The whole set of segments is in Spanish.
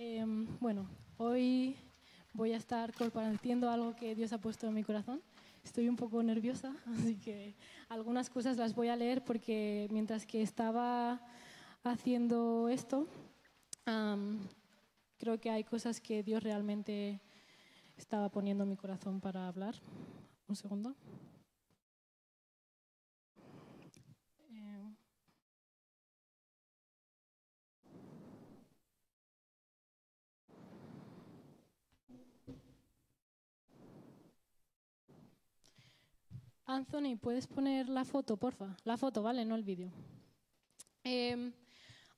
Em, bueno, hoy voy a estar compartiendo algo que Dios ha puesto en mi corazón. Estoy un poco nerviosa, así que algunas cosas las voy a leer porque mientras que estaba haciendo esto, creo que hay cosas que Dios realmente estaba poniendo en mi corazón para hablar. Un segundo. Anthony, ¿puedes poner la foto, porfa? La foto, ¿vale? No el vídeo. Em,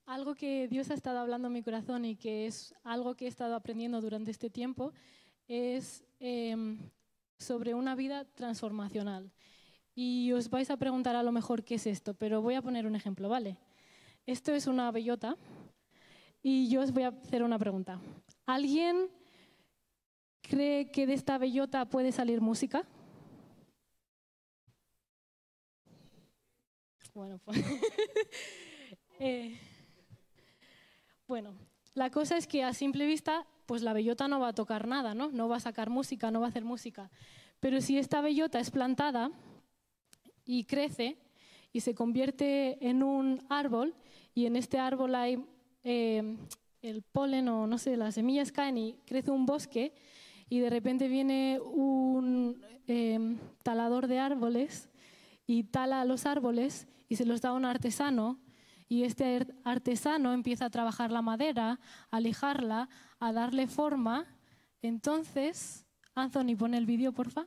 algo que Dios ha estado hablando en mi corazón y que es algo que he estado aprendiendo durante este tiempo es em, sobre una vida transformacional. Y os vais a preguntar a lo mejor qué es esto, pero voy a poner un ejemplo, ¿vale? Esto es una bellota y yo os voy a hacer una pregunta. ¿Alguien cree que de esta bellota puede salir música? Bueno, pues eh, bueno, la cosa es que a simple vista, pues la bellota no va a tocar nada, ¿no? No va a sacar música, no va a hacer música. Pero si esta bellota es plantada y crece y se convierte en un árbol, y en este árbol hay eh, el polen o no sé, las semillas caen y crece un bosque, y de repente viene un eh, talador de árboles y tala los árboles y se los da a un artesano y este artesano empieza a trabajar la madera, a lijarla, a darle forma. Entonces, Anthony, pone el vídeo, porfa.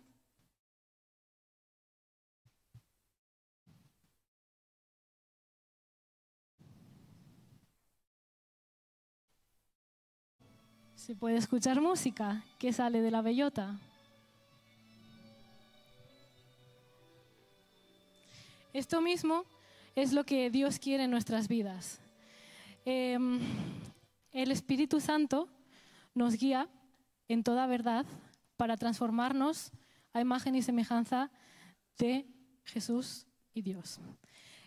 Se puede escuchar música que sale de la bellota. Esto mismo es lo que Dios quiere en nuestras vidas. Em, el Espíritu Santo nos guía en toda verdad para transformarnos a imagen y semejanza de Jesús y Dios.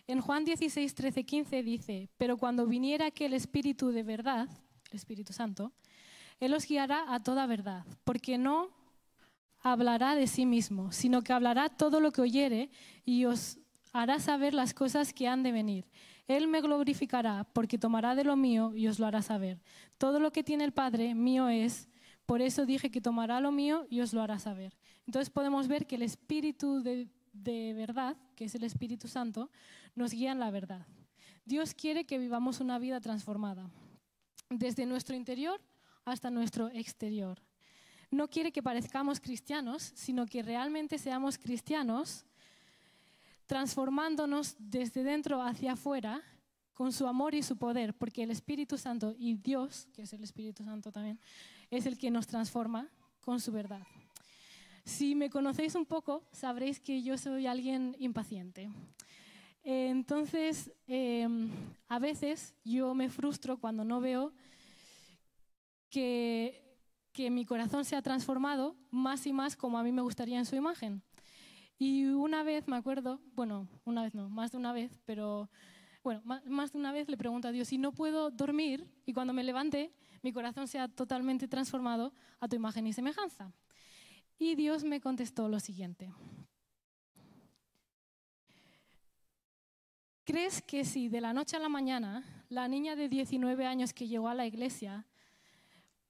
En Juan 16, 13, 15 dice, pero cuando viniera aquel Espíritu de verdad, el Espíritu Santo, Él os guiará a toda verdad, porque no hablará de sí mismo, sino que hablará todo lo que oyere y os hará saber las cosas que han de venir. Él me glorificará porque tomará de lo mío y os lo hará saber. Todo lo que tiene el Padre mío es, por eso dije que tomará lo mío y os lo hará saber. Entonces podemos ver que el Espíritu de, verdad, que es el Espíritu Santo, nos guía en la verdad. Dios quiere que vivamos una vida transformada, desde nuestro interior hasta nuestro exterior. No quiere que parezcamos cristianos, sino que realmente seamos cristianos transformándonos desde dentro hacia afuera con su amor y su poder, porque el Espíritu Santo y Dios, que es el Espíritu Santo también, es el que nos transforma con su verdad. Si me conocéis un poco, sabréis que yo soy alguien impaciente. Entonces, em, a veces yo me frustro cuando no veo que, que mi corazón se ha transformado más y más como a mí me gustaría en su imagen. Y una vez me acuerdo, bueno, una vez no, más de una vez, pero bueno, más de una vez le pregunto a Dios si no puedo dormir y cuando me levante mi corazón sea totalmente transformado a tu imagen y semejanza. Y Dios me contestó lo siguiente. ¿Crees que si de la noche a la mañana la niña de 19 años que llegó a la iglesia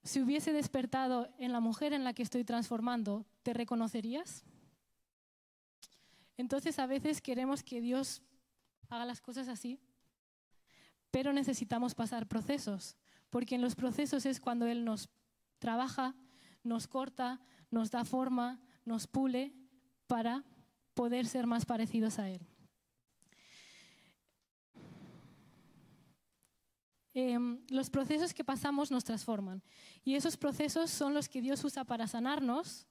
se hubiese despertado en la mujer en la que estoy transformando, te reconocerías? Entonces a veces queremos que Dios haga las cosas así, pero necesitamos pasar procesos, porque en los procesos es cuando Él nos trabaja, nos corta, nos da forma, nos pule para poder ser más parecidos a Él. Em, los procesos que pasamos nos transforman y esos procesos son los que Dios usa para sanarnos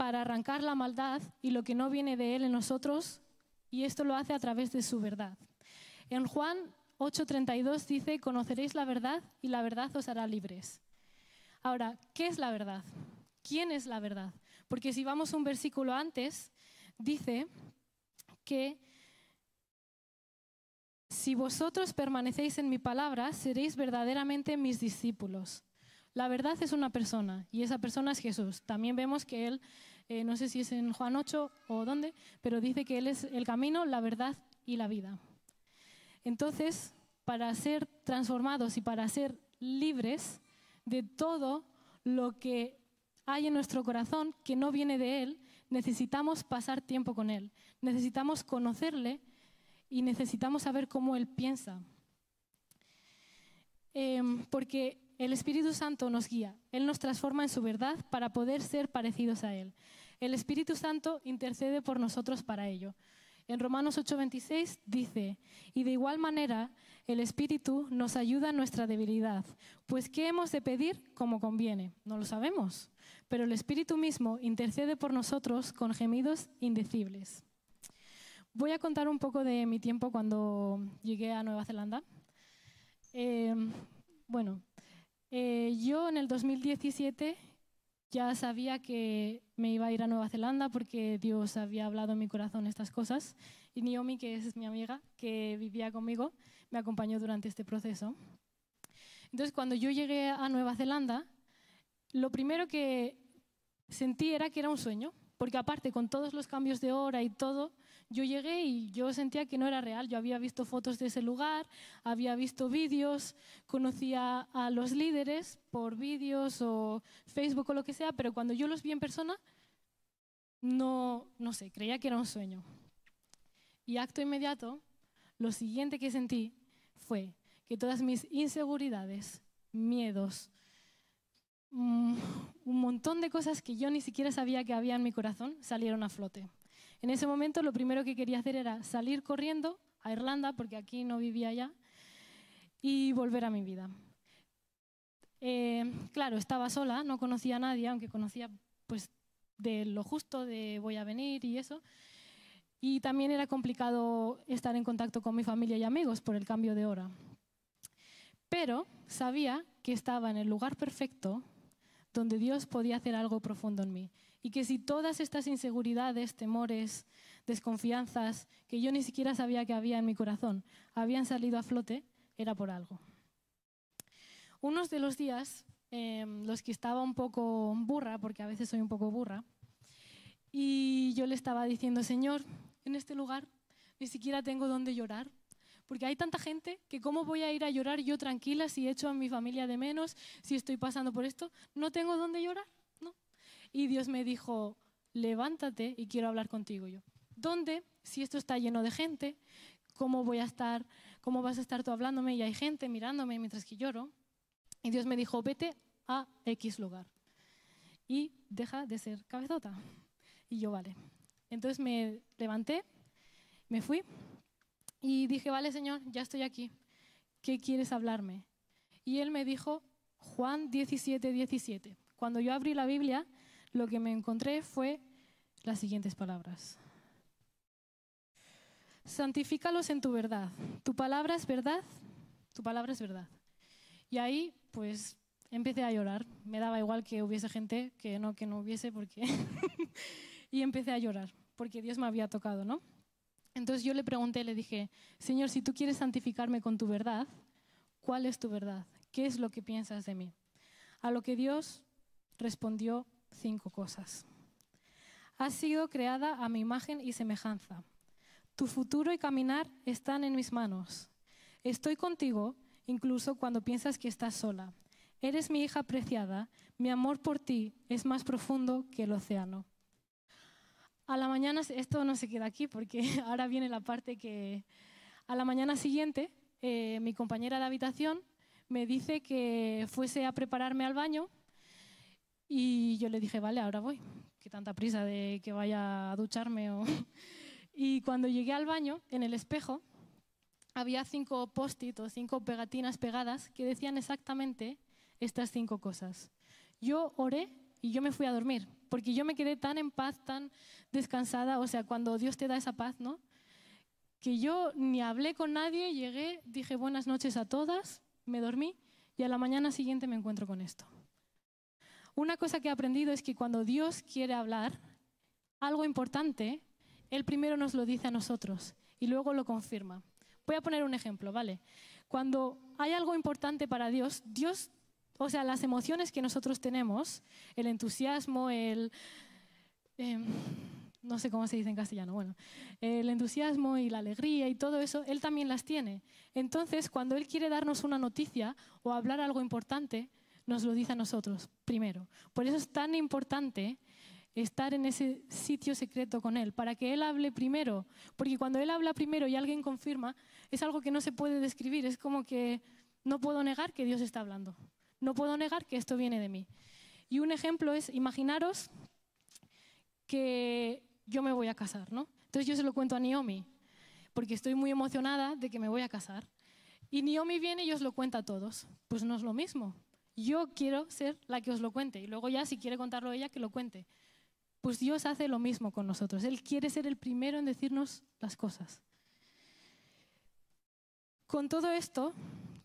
para arrancar la maldad y lo que no viene de Él en nosotros, y esto lo hace a través de su verdad. En Juan 8:32 dice, conoceréis la verdad y la verdad os hará libres. Ahora, ¿qué es la verdad? ¿Quién es la verdad? Porque si vamos un versículo antes, dice que si vosotros permanecéis en mi palabra, seréis verdaderamente mis discípulos. La verdad es una persona y esa persona es Jesús. También vemos que Él, eh, no sé si es en Juan 8 o dónde, pero dice que Él es el camino, la verdad y la vida. Entonces, para ser transformados y para ser libres de todo lo que hay en nuestro corazón que no viene de Él, necesitamos pasar tiempo con Él, necesitamos conocerle y necesitamos saber cómo Él piensa. Em, porque el Espíritu Santo nos guía, Él nos transforma en su verdad para poder ser parecidos a Él. El Espíritu Santo intercede por nosotros para ello. En Romanos 8:26 dice, y de igual manera el Espíritu nos ayuda en nuestra debilidad, pues ¿qué hemos de pedir como conviene? No lo sabemos, pero el Espíritu mismo intercede por nosotros con gemidos indecibles. Voy a contar un poco de mi tiempo cuando llegué a Nueva Zelanda. Eh, bueno, eh, yo en el 2017 ya sabía que me iba a ir a Nueva Zelanda porque Dios había hablado en mi corazón estas cosas. Y Naomi, que es mi amiga, que vivía conmigo, me acompañó durante este proceso. Entonces, cuando yo llegué a Nueva Zelanda, lo primero que sentí era que era un sueño, porque aparte con todos los cambios de hora y todo, yo llegué y yo sentía que no era real. Yo había visto fotos de ese lugar, había visto vídeos, conocía a los líderes por vídeos o Facebook o lo que sea, pero cuando yo los vi en persona, no, no sé, creía que era un sueño. Y acto inmediato, lo siguiente que sentí fue que todas mis inseguridades, miedos, mm, un montón de cosas que yo ni siquiera sabía que había en mi corazón salieron a flote. En ese momento lo primero que quería hacer era salir corriendo a Irlanda, porque aquí no vivía ya, y volver a mi vida. Eh, claro, estaba sola, no conocía a nadie, aunque conocía pues de lo justo, de voy a venir y eso. Y también era complicado estar en contacto con mi familia y amigos por el cambio de hora. Pero sabía que estaba en el lugar perfecto donde Dios podía hacer algo profundo en mí. Y que si todas estas inseguridades, temores, desconfianzas que yo ni siquiera sabía que había en mi corazón habían salido a flote, era por algo. Unos de los días, em, los que estaba un poco burra, porque a veces soy un poco burra, y yo le estaba diciendo, Señor, en este lugar ni siquiera tengo dónde llorar, porque hay tanta gente que cómo voy a ir a llorar yo tranquila si he hecho a mi familia de menos, si estoy pasando por esto, no tengo dónde llorar. Y Dios me dijo, levántate y quiero hablar contigo. Yo, ¿dónde? Si esto está lleno de gente, ¿cómo voy a estar? ¿Cómo vas a estar tú hablándome y hay gente mirándome mientras que lloro? Y Dios me dijo, vete a X lugar y deja de ser cabezota. Y yo, vale. Entonces me levanté, me fui y dije, vale, Señor, ya estoy aquí. ¿Qué quieres hablarme? Y él me dijo, Juan 17, 17. Cuando yo abrí la Biblia, lo que me encontré fue las siguientes palabras. Santifícalos en tu verdad. Tu palabra es verdad, tu palabra es verdad. Y ahí, pues, empecé a llorar. Me daba igual que hubiese gente, que no, que no hubiese, porque... y empecé a llorar, porque Dios me había tocado, ¿no? Entonces yo le pregunté, le dije, Señor, si tú quieres santificarme con tu verdad, ¿cuál es tu verdad? ¿Qué es lo que piensas de mí? A lo que Dios respondió cinco cosas. Has sido creada a mi imagen y semejanza. Tu futuro y caminar están en mis manos. Estoy contigo incluso cuando piensas que estás sola. Eres mi hija preciada, mi amor por ti es más profundo que el océano. A la mañana, esto no se queda aquí porque ahora viene la parte que... A la mañana siguiente, eh, mi compañera de habitación me dice que fuese a prepararme al baño y yo le dije, vale, ahora voy. Qué tanta prisa de que vaya a ducharme. y cuando llegué al baño, en el espejo, había cinco post-it o cinco pegatinas pegadas que decían exactamente estas cinco cosas. Yo oré y yo me fui a dormir, porque yo me quedé tan en paz, tan descansada, o sea, cuando Dios te da esa paz, ¿no? Que yo ni hablé con nadie, llegué, dije buenas noches a todas, me dormí y a la mañana siguiente me encuentro con esto. Una cosa que he aprendido es que cuando Dios quiere hablar algo importante, Él primero nos lo dice a nosotros y luego lo confirma. Voy a poner un ejemplo, ¿vale? Cuando hay algo importante para Dios, Dios, o sea, las emociones que nosotros tenemos, el entusiasmo, el... Em, no sé cómo se dice en castellano, bueno, el entusiasmo y la alegría y todo eso, Él también las tiene. Entonces, cuando Él quiere darnos una noticia o hablar algo importante, nos lo dice a nosotros primero. Por eso es tan importante estar en ese sitio secreto con Él, para que Él hable primero. Porque cuando Él habla primero y alguien confirma, es algo que no se puede describir. Es como que no puedo negar que Dios está hablando. No puedo negar que esto viene de mí. Y un ejemplo es, imaginaros que yo me voy a casar, ¿no? Entonces yo se lo cuento a Naomi, porque estoy muy emocionada de que me voy a casar. Y Naomi viene y os lo cuenta a todos. Pues no es lo mismo. Yo quiero ser la que os lo cuente y luego ya si quiere contarlo ella, que lo cuente. Pues Dios hace lo mismo con nosotros. Él quiere ser el primero en decirnos las cosas. Con todo esto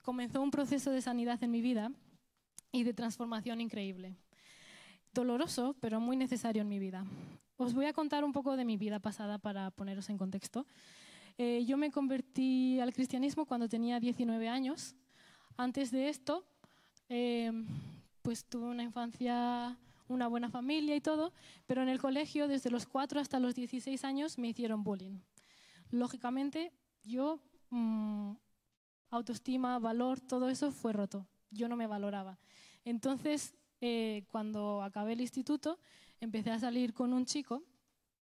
comenzó un proceso de sanidad en mi vida y de transformación increíble. Doloroso, pero muy necesario en mi vida. Os voy a contar un poco de mi vida pasada para poneros en contexto. Eh, yo me convertí al cristianismo cuando tenía 19 años. Antes de esto, eh, pues tuve una infancia una buena familia y todo, pero en el colegio desde los 4 hasta los 16 años me hicieron bullying. Lógicamente, yo, mm, autoestima, valor, todo eso fue roto. Yo no me valoraba. Entonces, eh, cuando acabé el instituto, empecé a salir con un chico,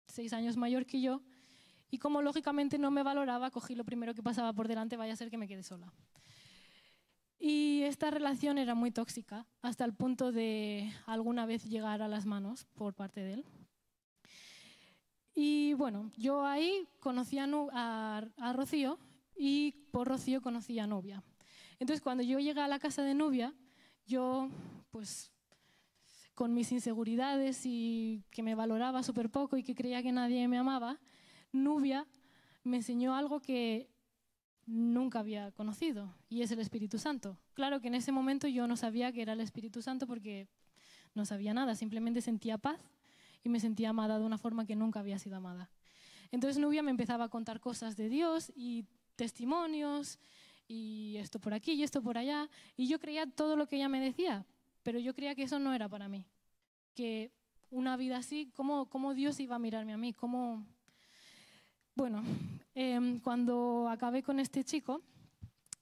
seis años mayor que yo, y como lógicamente no me valoraba, cogí lo primero que pasaba por delante, vaya a ser que me quede sola. Y esta relación era muy tóxica, hasta el punto de alguna vez llegar a las manos por parte de él. Y bueno, yo ahí conocí a, a, Rocío y por Rocío conocí a Nubia. Entonces, cuando yo llegué a la casa de Nubia, yo, pues, con mis inseguridades y que me valoraba súper poco y que creía que nadie me amaba, Nubia me enseñó algo que nunca había conocido, y es el Espíritu Santo. Claro que en ese momento yo no sabía que era el Espíritu Santo porque no sabía nada, simplemente sentía paz y me sentía amada de una forma que nunca había sido amada. Entonces Nubia me empezaba a contar cosas de Dios y testimonios y esto por aquí y esto por allá, y yo creía todo lo que ella me decía, pero yo creía que eso no era para mí, que una vida así, ¿cómo, cómo Dios iba a mirarme a mí? ¿Cómo, bueno, em, cuando acabé con este chico,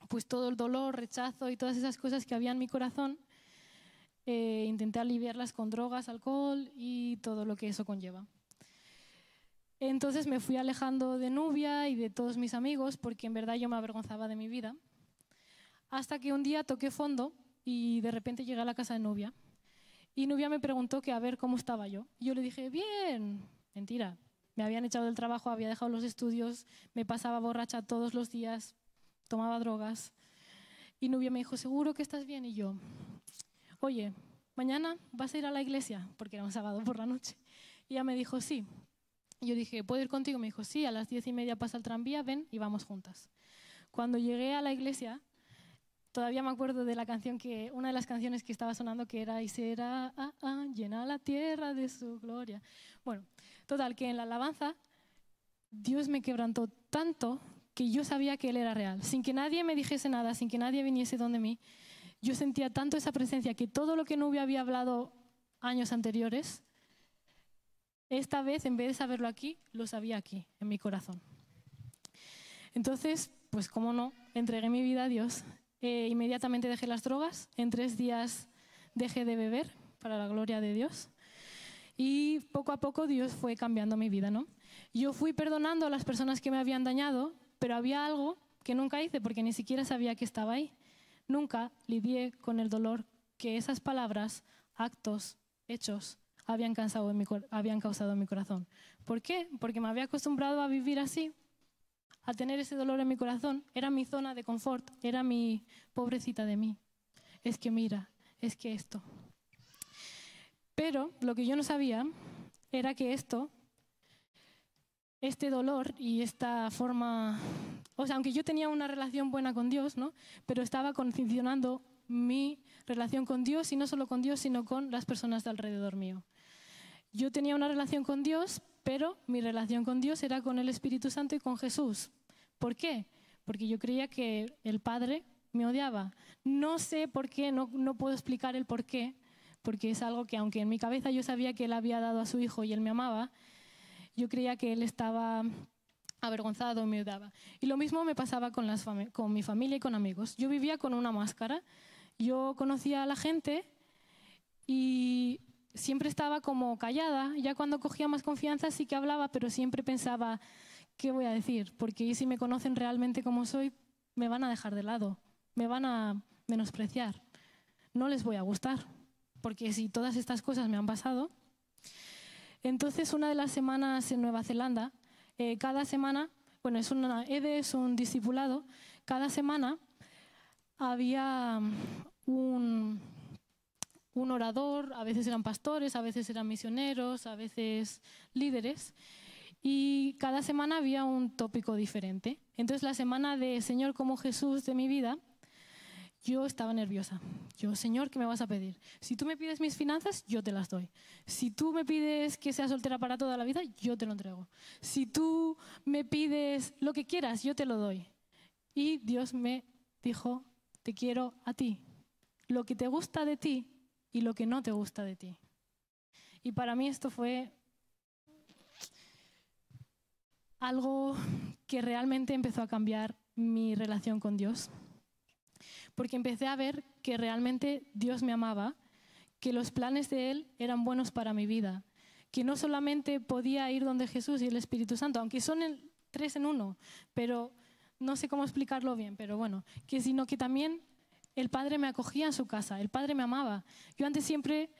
pues todo el dolor, rechazo y todas esas cosas que había en mi corazón, eh, intenté aliviarlas con drogas, alcohol y todo lo que eso conlleva. Entonces me fui alejando de Nubia y de todos mis amigos porque en verdad yo me avergonzaba de mi vida. Hasta que un día toqué fondo y de repente llegué a la casa de Nubia. Y Nubia me preguntó que a ver cómo estaba yo. Yo le dije, bien, mentira, me habían echado del trabajo, había dejado los estudios, me pasaba borracha todos los días, tomaba drogas. Y Nubia me dijo, ¿seguro que estás bien? Y yo, oye, mañana vas a ir a la iglesia, porque era un sábado por la noche. Y ella me dijo, sí. Y yo dije, ¿puedo ir contigo? Me dijo, sí, a las diez y media pasa el tranvía, ven y vamos juntas. Cuando llegué a la iglesia, todavía me acuerdo de la canción que, una de las canciones que estaba sonando que era, y será, ah, ah, llena la tierra de su gloria. Bueno, Total, que en la alabanza Dios me quebrantó tanto que yo sabía que Él era real. Sin que nadie me dijese nada, sin que nadie viniese donde mí, yo sentía tanto esa presencia que todo lo que no había hablado años anteriores, esta vez, en vez de saberlo aquí, lo sabía aquí, en mi corazón. Entonces, pues como no, entregué mi vida a Dios. Eh, inmediatamente dejé las drogas. En tres días dejé de beber, para la gloria de Dios. Y poco a poco Dios fue cambiando mi vida, ¿no? Yo fui perdonando a las personas que me habían dañado, pero había algo que nunca hice porque ni siquiera sabía que estaba ahí. Nunca lidié con el dolor que esas palabras, actos, hechos habían, causado en mi, habían causado en mi corazón. ¿Por qué? Porque me había acostumbrado a vivir así, a tener ese dolor en mi corazón. Era mi zona de confort, era mi pobrecita de mí. Es que mira, es que esto. Pero lo que yo no sabía era que esto, este dolor y esta forma, o sea, aunque yo tenía una relación buena con Dios, ¿no? Pero estaba condicionando mi relación con Dios y no solo con Dios, sino con las personas de alrededor mío. Yo tenía una relación con Dios, pero mi relación con Dios era con el Espíritu Santo y con Jesús. ¿Por qué? porque yo creía que el padre me odiaba. No sé por qué, no, no puedo explicar el por qué, porque es algo que aunque en mi cabeza yo sabía que él había dado a su hijo y él me amaba, yo creía que él estaba avergonzado y me odiaba. Y lo mismo me pasaba con, con mi familia y con amigos. Yo vivía con una máscara, yo conocía a la gente y siempre estaba como callada. Ya cuando cogía más confianza sí que hablaba, pero siempre pensaba, ¿qué voy a decir? Porque si me conocen realmente como soy, me van a dejar de lado, me van a menospreciar, no les voy a gustar, porque si todas estas cosas me han pasado. Entonces, una de las semanas en Nueva Zelanda, eh, cada semana, bueno, es una EDE, es un discipulado, cada semana había un, un orador, a veces eran pastores, a veces eran misioneros, a veces líderes, y cada semana había un tópico diferente. Entonces la semana de Señor como Jesús de mi vida, yo estaba nerviosa. Yo, Señor, ¿qué me vas a pedir? Si tú me pides mis finanzas, yo te las doy. Si tú me pides que sea soltera para toda la vida, yo te lo entrego. Si tú me pides lo que quieras, yo te lo doy. Y Dios me dijo, te quiero a ti. Lo que te gusta de ti y lo que no te gusta de ti. Y para mí esto fue algo que realmente empezó a cambiar mi relación con Dios. Porque empecé a ver que realmente Dios me amaba, que los planes de Él eran buenos para mi vida, que no solamente podía ir donde Jesús y el Espíritu Santo, aunque son tres en uno, pero no sé cómo explicarlo bien, pero bueno, que sino que también el Padre me acogía en su casa, el Padre me amaba. Yo antes siempre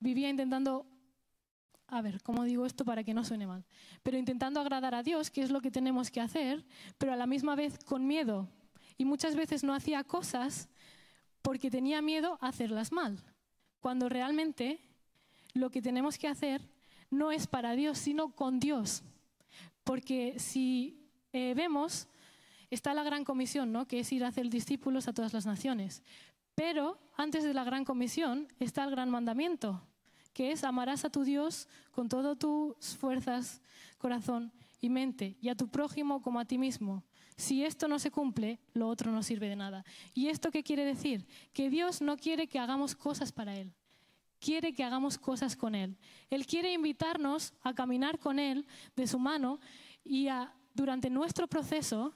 vivía intentando a ver, ¿cómo digo esto para que no suene mal? Pero intentando agradar a Dios, que es lo que tenemos que hacer, pero a la misma vez con miedo. Y muchas veces no hacía cosas porque tenía miedo a hacerlas mal. Cuando realmente lo que tenemos que hacer no es para Dios, sino con Dios. Porque si eh, vemos, está la gran comisión, ¿no? que es ir a hacer discípulos a todas las naciones. Pero antes de la gran comisión está el gran mandamiento, que es amarás a tu Dios con todas tus fuerzas, corazón y mente, y a tu prójimo como a ti mismo. Si esto no se cumple, lo otro no sirve de nada. ¿Y esto qué quiere decir? Que Dios no quiere que hagamos cosas para Él, quiere que hagamos cosas con Él. Él quiere invitarnos a caminar con Él de su mano y a, durante nuestro proceso,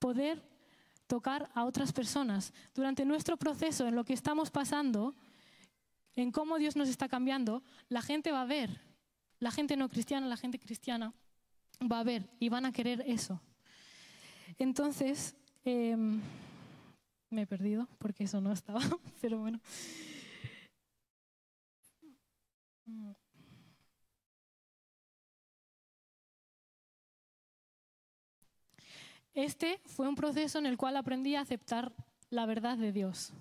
poder tocar a otras personas. Durante nuestro proceso, en lo que estamos pasando, en cómo Dios nos está cambiando, la gente va a ver, la gente no cristiana, la gente cristiana va a ver y van a querer eso. Entonces, em, me he perdido porque eso no estaba, pero bueno. Este fue un proceso en el cual aprendí a aceptar la verdad de Dios,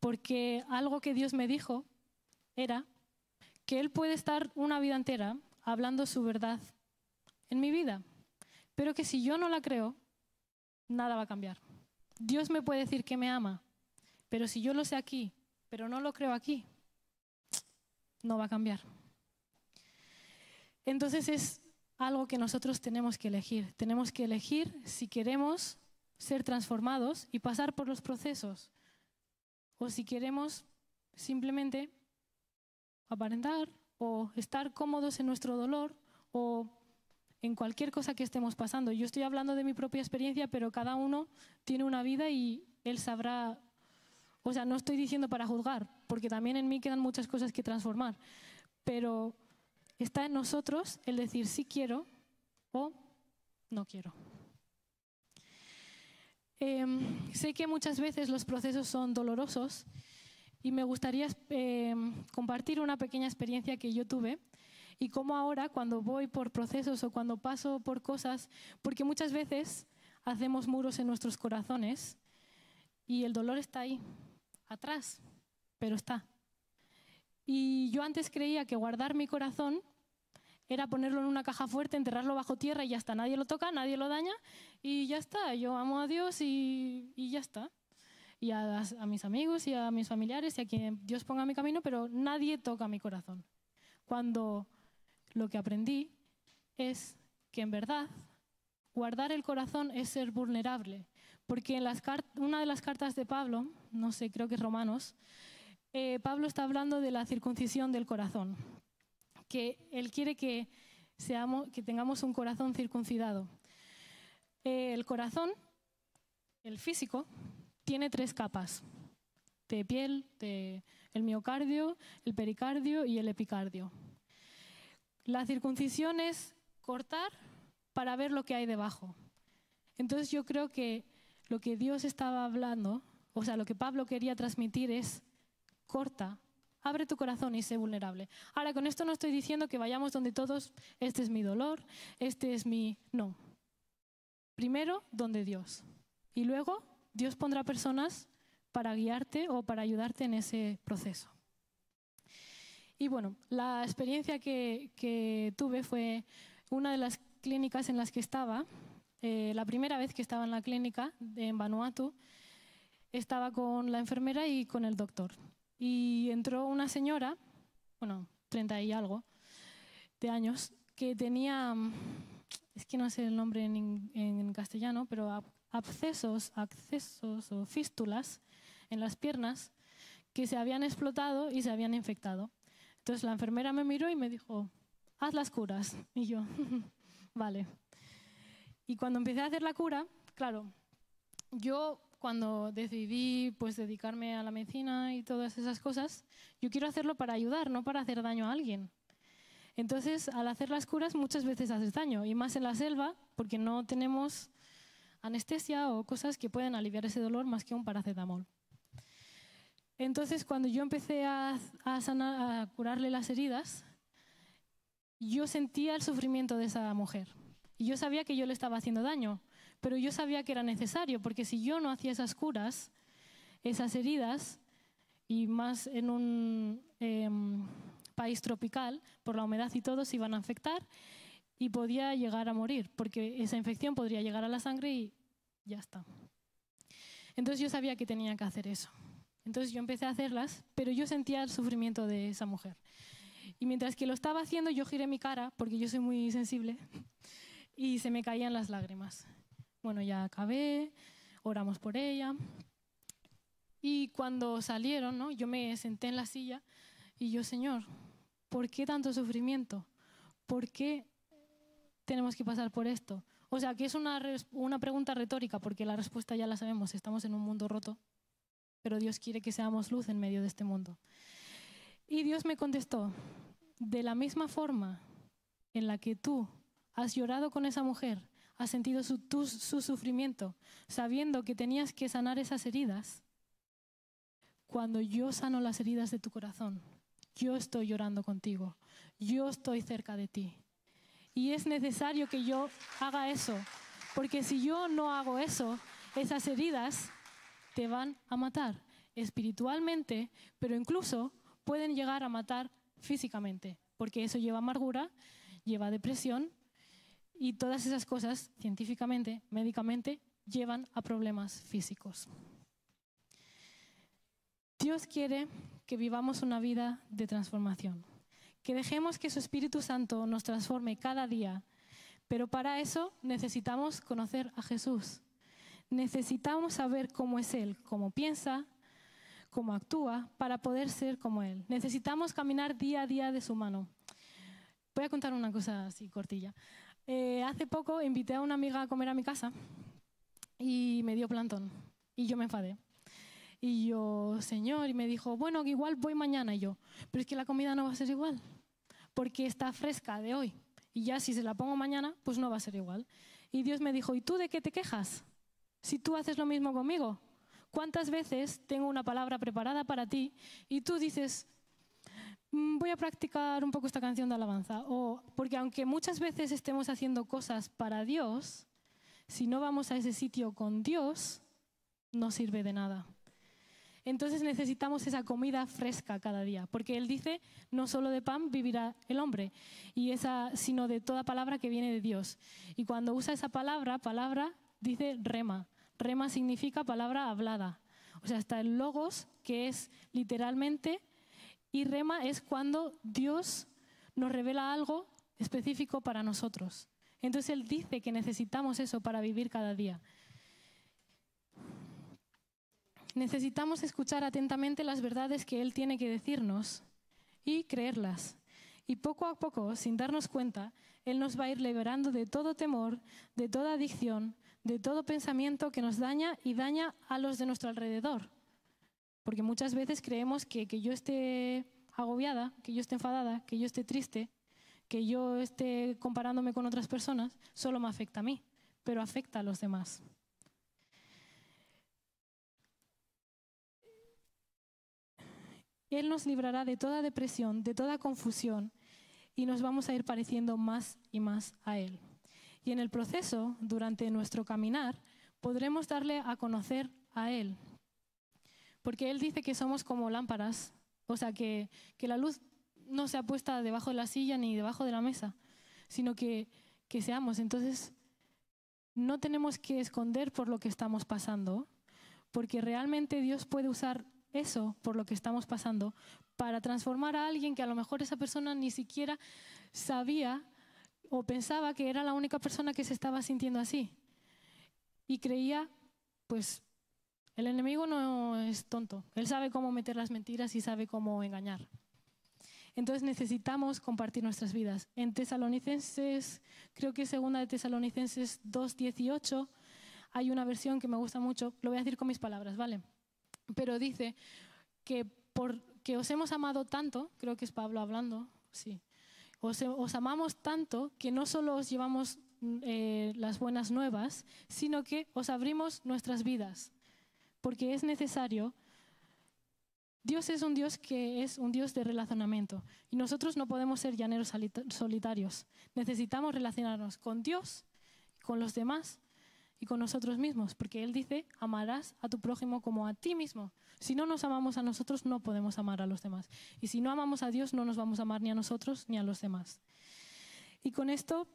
porque algo que Dios me dijo era que Él puede estar una vida entera hablando su verdad en mi vida, pero que si yo no la creo, nada va a cambiar. Dios me puede decir que me ama, pero si yo lo sé aquí, pero no lo creo aquí, no va a cambiar. Entonces es algo que nosotros tenemos que elegir. Tenemos que elegir si queremos ser transformados y pasar por los procesos o si queremos simplemente aparentar o estar cómodos en nuestro dolor o en cualquier cosa que estemos pasando. Yo estoy hablando de mi propia experiencia, pero cada uno tiene una vida y él sabrá, o sea, no estoy diciendo para juzgar, porque también en mí quedan muchas cosas que transformar, pero está en nosotros el decir sí quiero o no quiero. Em, sé que muchas veces los procesos son dolorosos y me gustaría eh, compartir una pequeña experiencia que yo tuve y cómo ahora cuando voy por procesos o cuando paso por cosas, porque muchas veces hacemos muros en nuestros corazones y el dolor está ahí, atrás, pero está. Y yo antes creía que guardar mi corazón era ponerlo en una caja fuerte, enterrarlo bajo tierra y ya está. Nadie lo toca, nadie lo daña y ya está. Yo amo a Dios y, ya está y a, mis amigos y a mis familiares y a quien Dios ponga mi camino, pero nadie toca mi corazón. Cuando lo que aprendí es que en verdad guardar el corazón es ser vulnerable, porque en una de las cartas de Pablo, no sé, creo que es Romanos, eh, Pablo está hablando de la circuncisión del corazón, que él quiere que, seamos, que tengamos un corazón circuncidado. Eh, el corazón, el físico, tiene tres capas de piel, de el miocardio, el pericardio y el epicardio. La circuncisión es cortar para ver lo que hay debajo. Entonces yo creo que lo que Dios estaba hablando, o sea, lo que Pablo quería transmitir es corta, abre tu corazón y sé vulnerable. Ahora, con esto no estoy diciendo que vayamos donde todos, este es mi dolor, este es mi... No. Primero, donde Dios. Y luego, Dios pondrá personas para guiarte o para ayudarte en ese proceso. Y bueno, la experiencia que, tuve fue una de las clínicas en las que estaba, eh, la primera vez que estaba en la clínica en Vanuatu, estaba con la enfermera y con el doctor. Y entró una señora, bueno, 30 y algo de años, que tenía, es que no sé el nombre en, en castellano, pero abscesos, accesos o fístulas en las piernas que se habían explotado y se habían infectado. Entonces la enfermera me miró y me dijo, haz las curas. Y yo, vale. Y cuando empecé a hacer la cura, claro, yo cuando decidí pues dedicarme a la medicina y todas esas cosas, yo quiero hacerlo para ayudar, no para hacer daño a alguien. Entonces, al hacer las curas muchas veces haces daño, y más en la selva, porque no tenemos anestesia o cosas que pueden aliviar ese dolor más que un paracetamol. Entonces, cuando yo empecé a, a curarle las heridas, yo sentía el sufrimiento de esa mujer. Y yo sabía que yo le estaba haciendo daño, pero yo sabía que era necesario, porque si yo no hacía esas curas, esas heridas, y más en un em, país tropical, por la humedad y todo, se iban a afectar y podía llegar a morir, porque esa infección podría llegar a la sangre y ya está. Entonces yo sabía que tenía que hacer eso. Entonces yo empecé a hacerlas, pero yo sentía el sufrimiento de esa mujer. Y mientras que lo estaba haciendo, yo giré mi cara, porque yo soy muy sensible, y se me caían las lágrimas. Bueno, ya acabé, oramos por ella. Y cuando salieron, ¿no? yo me senté en la silla y yo, Señor, ¿por qué tanto sufrimiento? ¿Por qué tenemos que pasar por esto? O sea, que es una, una pregunta retórica, porque la respuesta ya la sabemos, estamos en un mundo roto pero Dios quiere que seamos luz en medio de este mundo. Y Dios me contestó, de la misma forma en la que tú has llorado con esa mujer, has sentido su, su sufrimiento, sabiendo que tenías que sanar esas heridas, cuando yo sano las heridas de tu corazón, yo estoy llorando contigo, yo estoy cerca de ti. Y es necesario que yo haga eso, porque si yo no hago eso, esas heridas te van a matar espiritualmente, pero incluso pueden llegar a matar físicamente, porque eso lleva amargura, lleva depresión y todas esas cosas, científicamente, médicamente, llevan a problemas físicos. Dios quiere que vivamos una vida de transformación, que dejemos que su Espíritu Santo nos transforme cada día, pero para eso necesitamos conocer a Jesús necesitamos saber cómo es Él, cómo piensa, cómo actúa, para poder ser como Él. Necesitamos caminar día a día de su mano. Voy a contar una cosa así cortilla. Eh, hace poco invité a una amiga a comer a mi casa y me dio plantón y yo me enfadé. Y yo, señor, y me dijo, bueno, igual voy mañana. Y yo, pero es que la comida no va a ser igual, porque está fresca de hoy. Y ya si se la pongo mañana, pues no va a ser igual. Y Dios me dijo, ¿y tú de qué te quejas? Si tú haces lo mismo conmigo? ¿Cuántas veces tengo una palabra preparada para ti y tú dices, mm, voy a practicar un poco esta canción de alabanza? O porque aunque muchas veces estemos haciendo cosas para Dios, si no vamos a ese sitio con Dios, no sirve de nada. Entonces necesitamos esa comida fresca cada día, porque Él dice, no solo de pan vivirá el hombre, sino de toda palabra que viene de Dios. Y cuando usa esa palabra, palabra dice rema. Rema significa palabra hablada. O sea, está el logos, que es literalmente, y rema es cuando Dios nos revela algo específico para nosotros. Entonces Él dice que necesitamos eso para vivir cada día. Necesitamos escuchar atentamente las verdades que Él tiene que decirnos y creerlas. Y poco a poco, sin darnos cuenta, Él nos va a ir liberando de todo temor, de toda adicción, de todo pensamiento que nos daña y daña a los de nuestro alrededor. Porque muchas veces creemos que que yo esté agobiada, que yo esté enfadada, que yo esté triste, que yo esté comparándome con otras personas, solo me afecta a mí, pero afecta a los demás. Él nos librará de toda depresión, de toda confusión, y nos vamos a ir pareciendo más y más a Él. Y en el proceso, durante nuestro caminar, podremos darle a conocer a Él. Porque Él dice que somos como lámparas, o sea, que, que la luz no sea puesta debajo de la silla ni debajo de la mesa, sino que, que seamos. Entonces, no tenemos que esconder por lo que estamos pasando, porque realmente Dios puede usar eso por lo que estamos pasando para transformar a alguien que a lo mejor esa persona ni siquiera sabía o pensaba que era la única persona que se estaba sintiendo así. Y creía, pues, el enemigo no es tonto. Él sabe cómo meter las mentiras y sabe cómo engañar. Entonces necesitamos compartir nuestras vidas. En Tesalonicenses, creo que es segunda de Tesalonicenses 2.18, hay una versión que me gusta mucho, lo voy a decir con mis palabras, ¿vale? Pero dice que porque os hemos amado tanto, creo que es Pablo hablando, sí, os, amamos tanto que no solo os llevamos eh, las buenas nuevas, sino que os abrimos nuestras vidas, porque es necesario. Dios es un Dios que es un Dios de relacionamiento y nosotros no podemos ser llaneros solitarios. Necesitamos relacionarnos con Dios, con los demás y con nosotros mismos, porque Él dice, amarás a tu prójimo como a ti mismo. Si no nos amamos a nosotros, no podemos amar a los demás. Y si no amamos a Dios, no nos vamos a amar ni a nosotros ni a los demás. Y con esto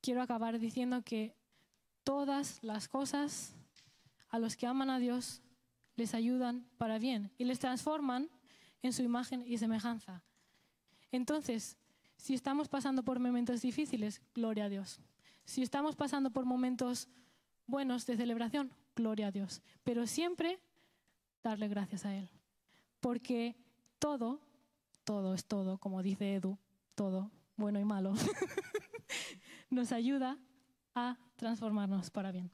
quiero acabar diciendo que todas las cosas a los que aman a Dios les ayudan para bien y les transforman en su imagen y semejanza. Entonces, si estamos pasando por momentos difíciles, gloria a Dios. Si estamos pasando por momentos buenos de celebración, gloria a Dios. Pero siempre darle gracias a Él. Porque todo, todo es todo, como dice Edu, todo, bueno y malo, nos ayuda a transformarnos para bien.